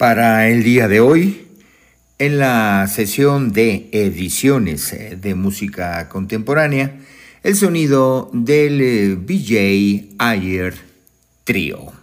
Para el día de hoy, en la sesión de ediciones eh, de música contemporánea, el sonido del eh, BJ Ayer Trio.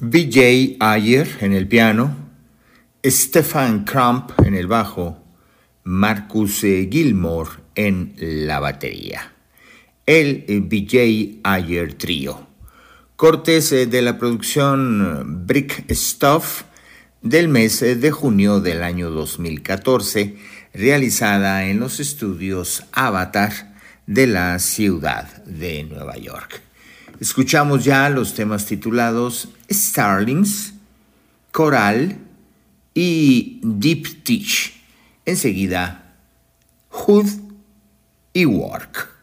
BJ Ayer en el piano, Stefan Kramp en el bajo, Marcus eh, Gilmore en la batería. El eh, BJ Ayer Trio. Cortes eh, de la producción Brick Stuff del mes de junio del año 2014, realizada en los estudios Avatar de la ciudad de Nueva York. Escuchamos ya los temas titulados Starlings, Coral y Deep Teach. Enseguida, Hood y Work.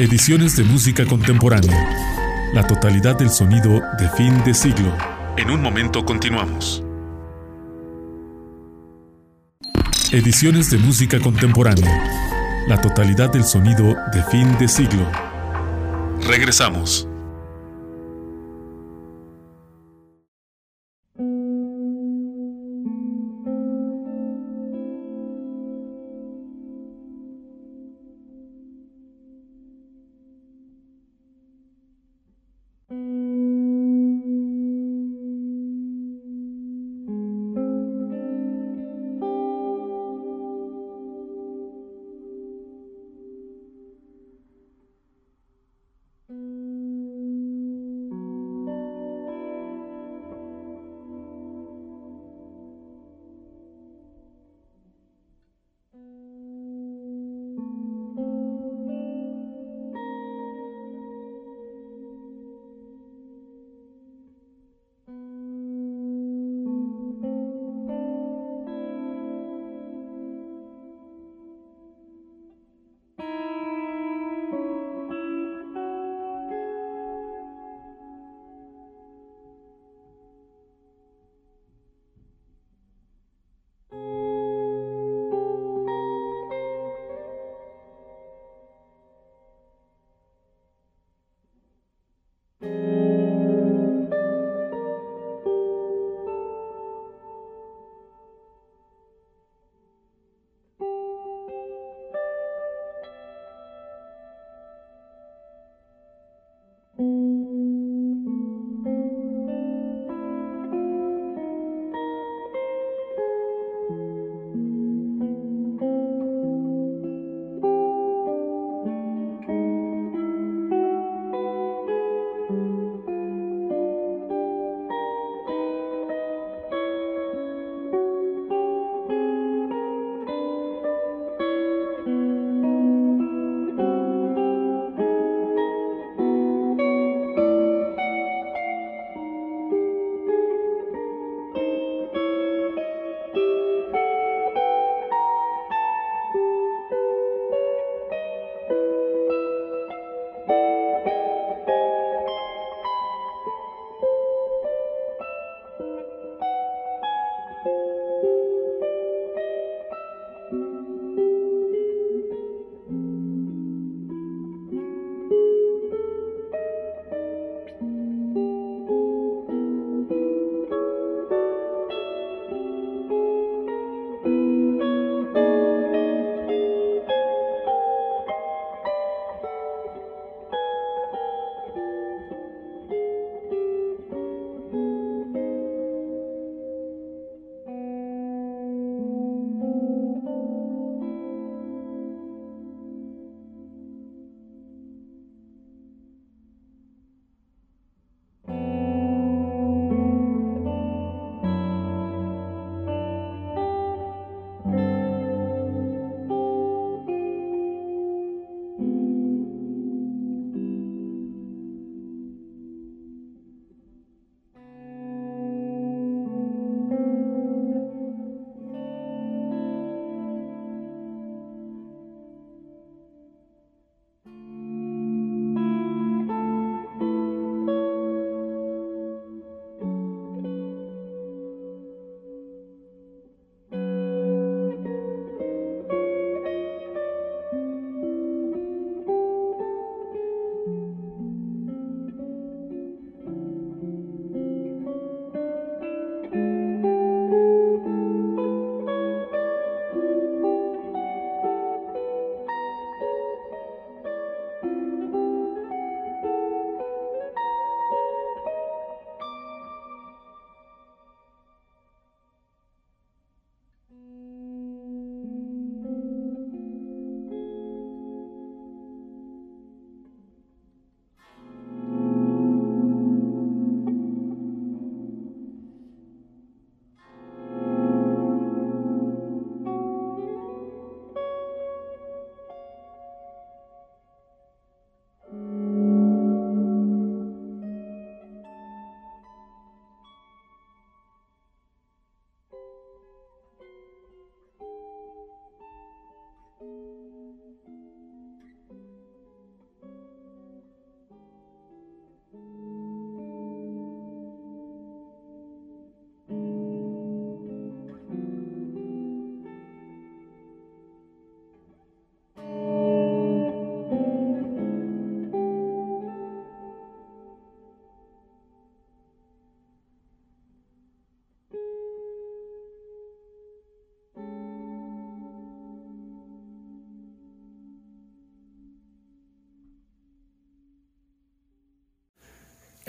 Ediciones de música contemporánea. La totalidad del sonido de fin de siglo. En un momento continuamos. Ediciones de música contemporánea. La totalidad del sonido de fin de siglo. Regresamos.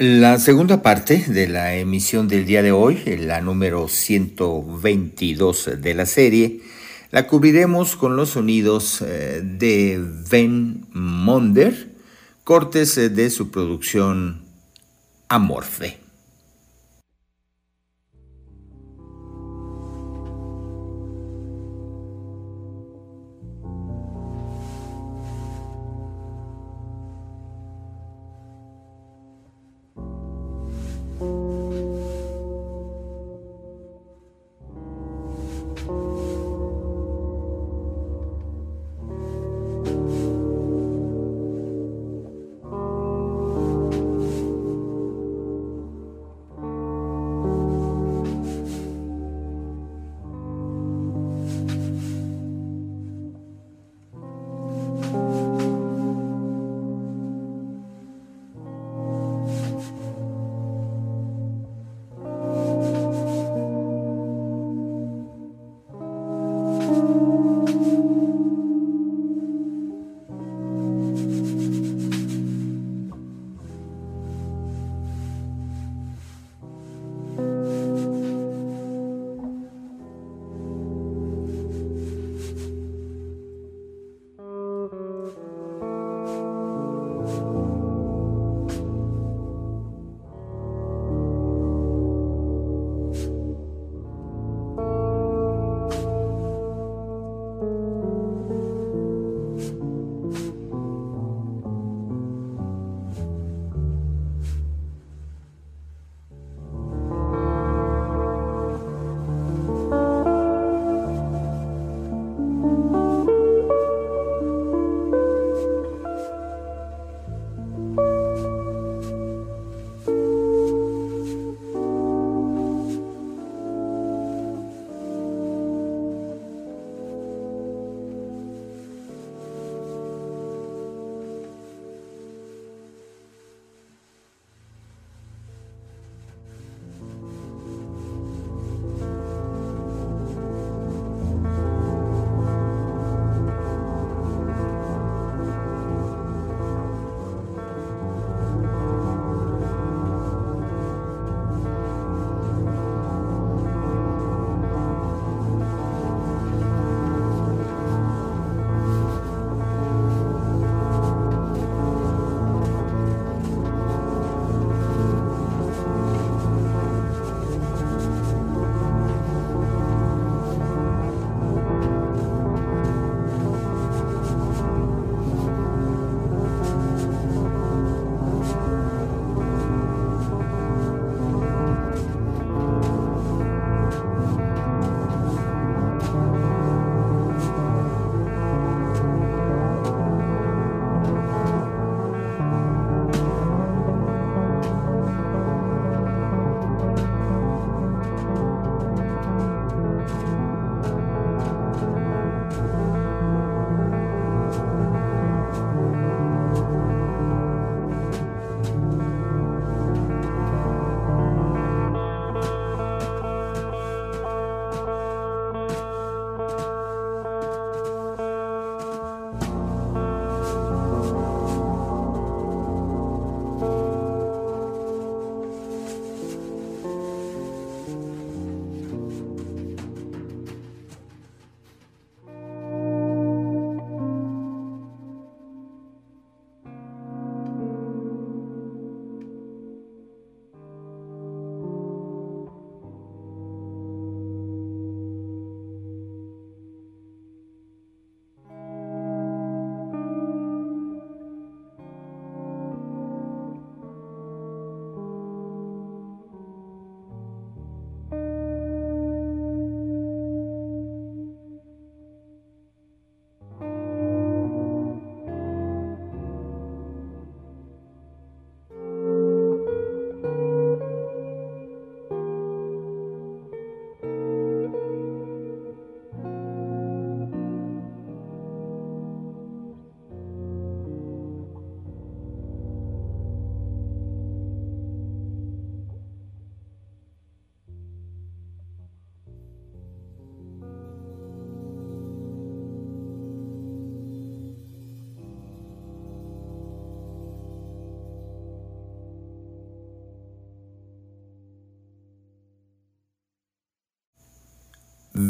La segunda parte de la emisión del día de hoy, la número 122 de la serie, la cubriremos con los sonidos eh, de Ben Monder, cortes eh, de su producción Amorfe.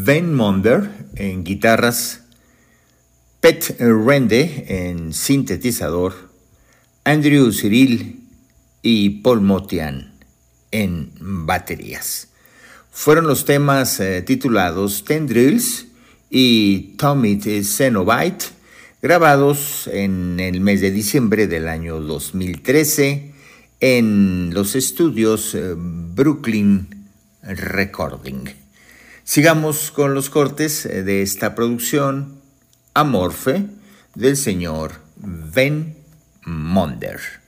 Ben Monder en guitarras, Pet Rende en sintetizador, Andrew Cyril y Paul Motian en baterías. Fueron los temas eh, titulados Tendrils y Tommy Cenobite, grabados en el mes de diciembre del año 2013 en los estudios eh, Brooklyn Recording. Sigamos con los cortes eh, de esta producción Amorfe del señor Ben Monder.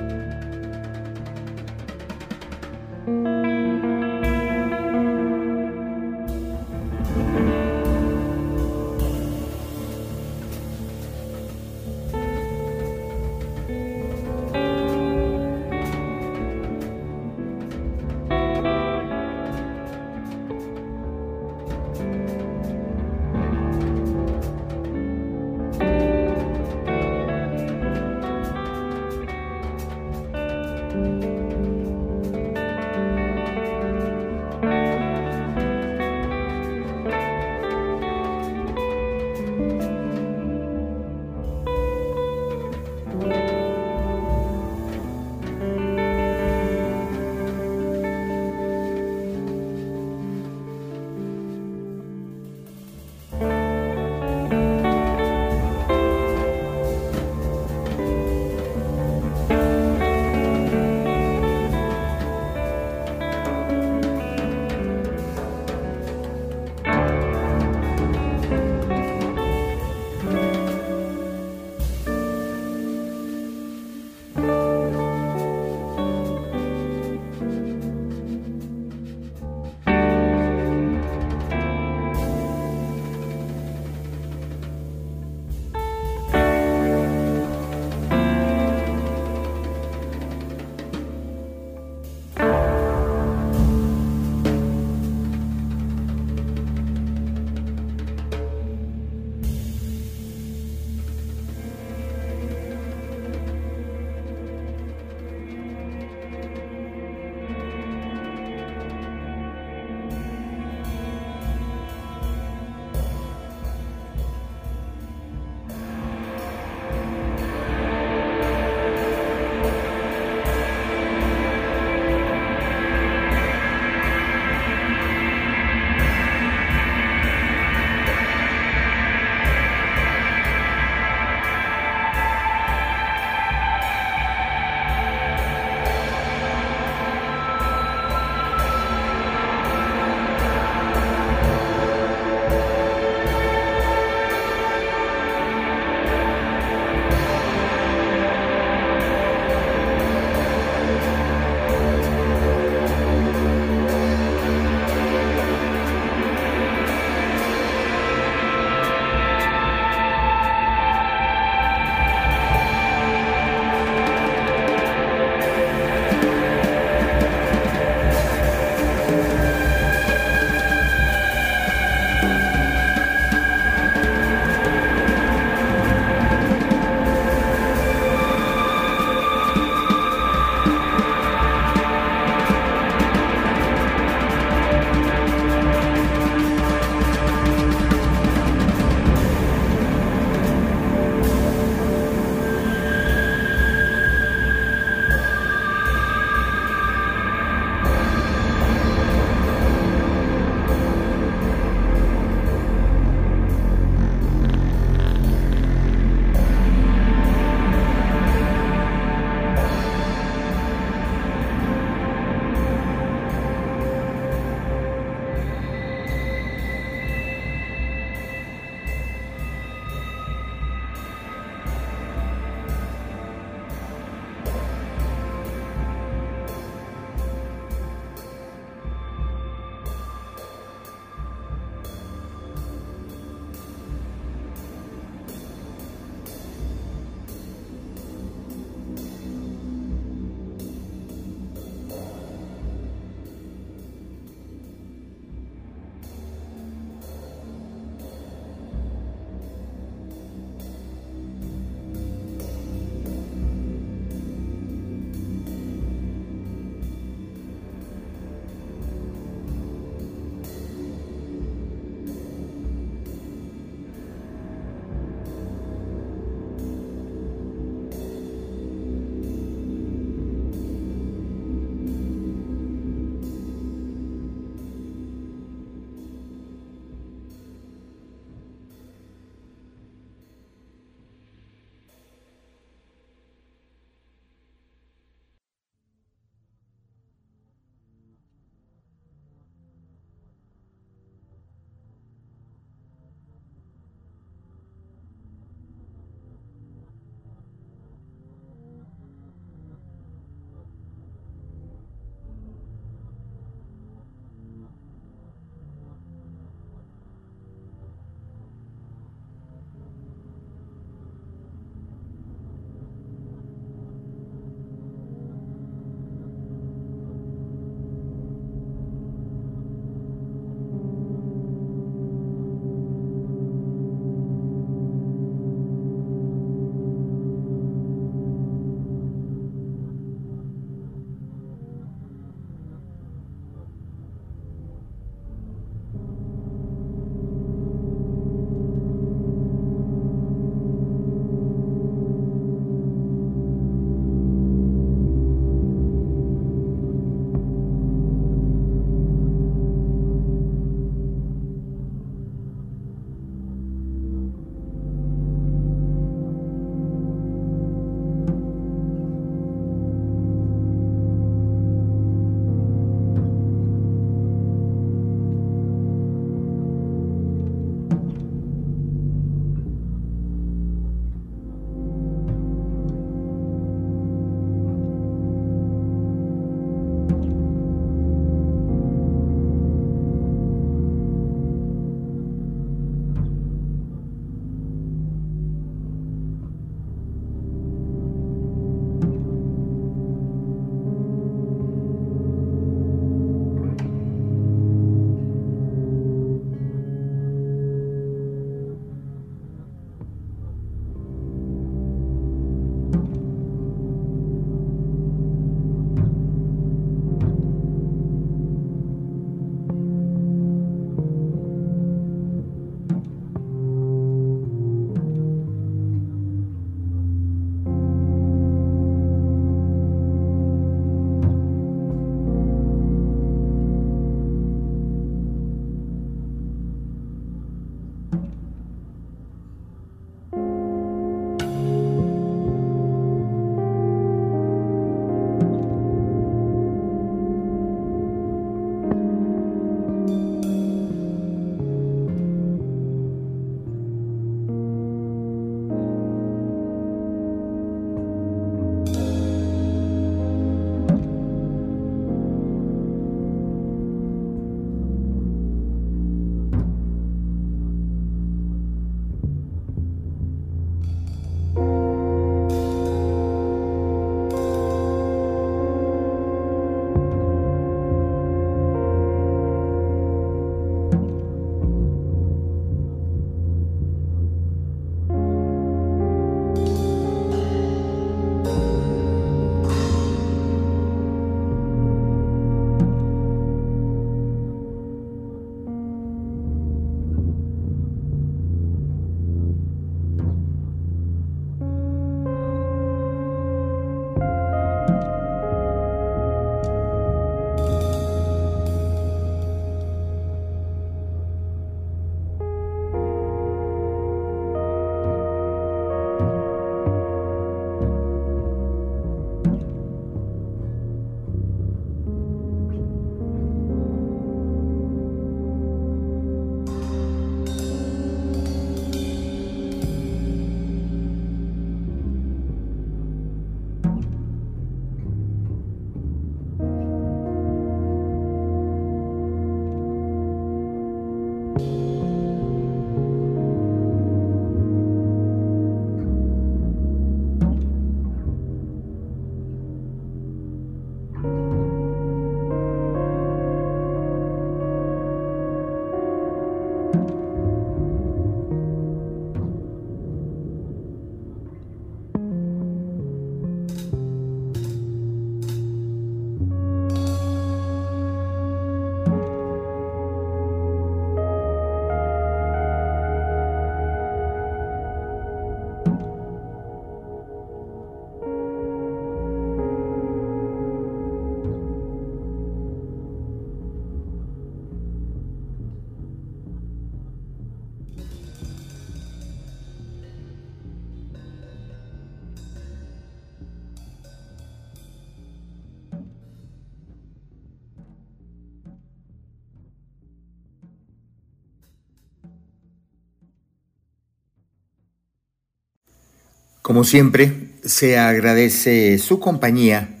Como siempre, se agradece su compañía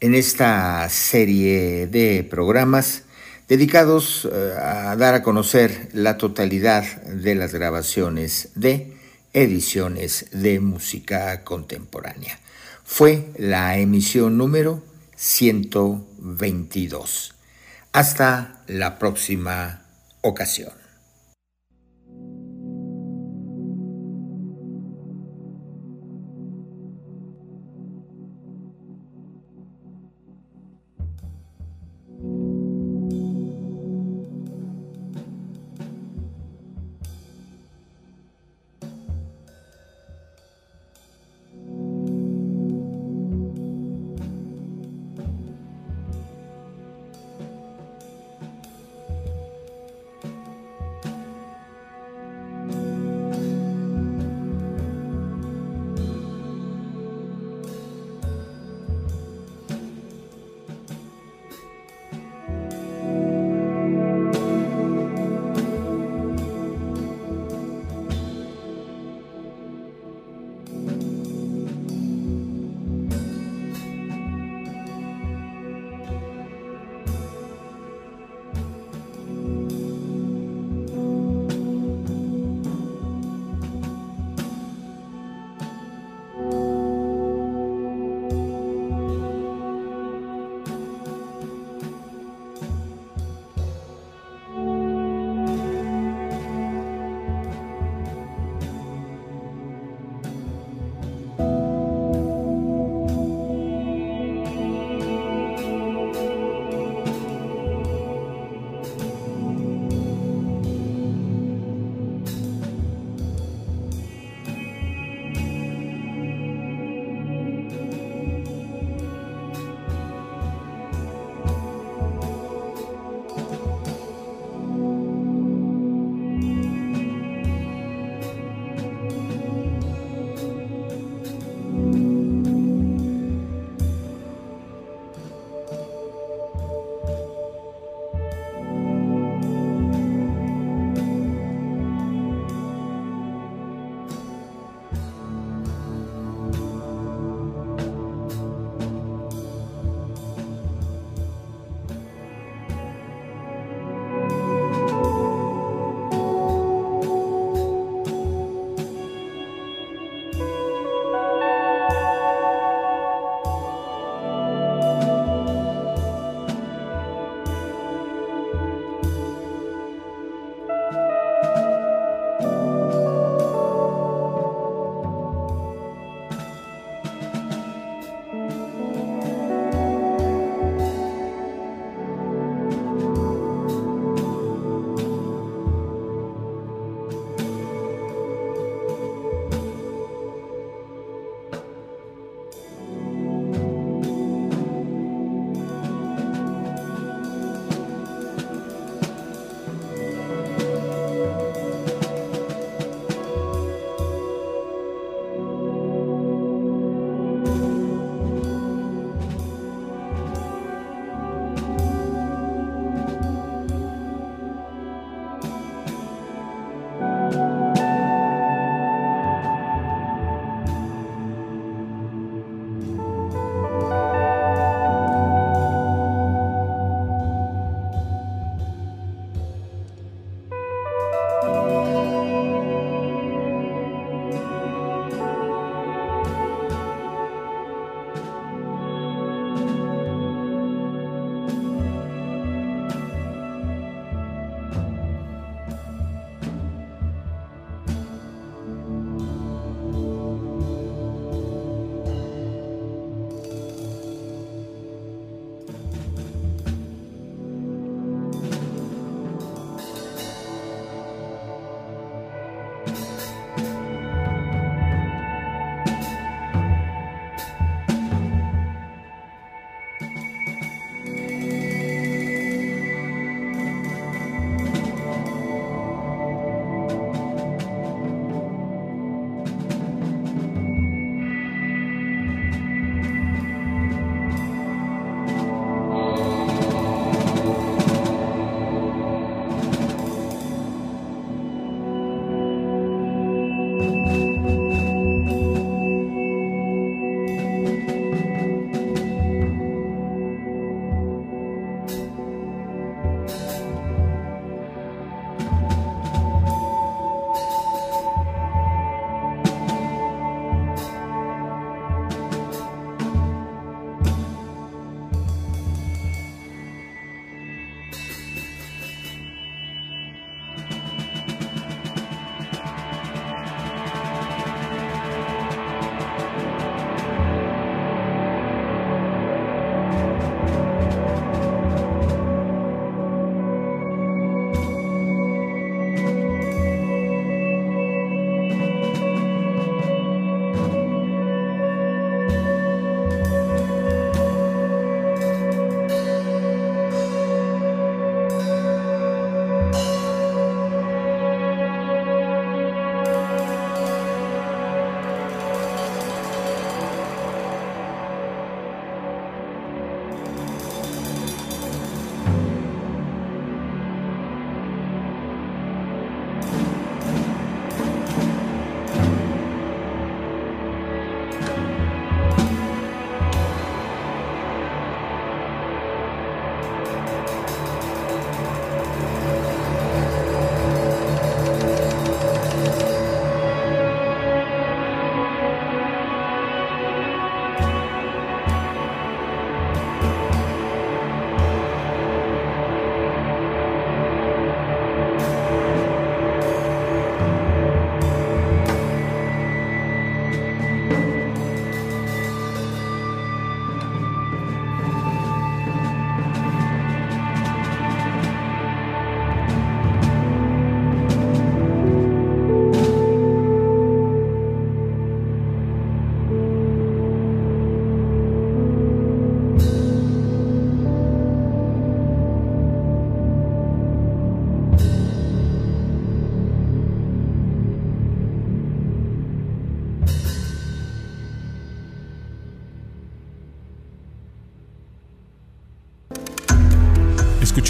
en esta serie de programas dedicados eh, a dar a conocer la totalidad de las grabaciones de ediciones de música contemporánea. Fue la emisión número 122. Hasta la próxima ocasión.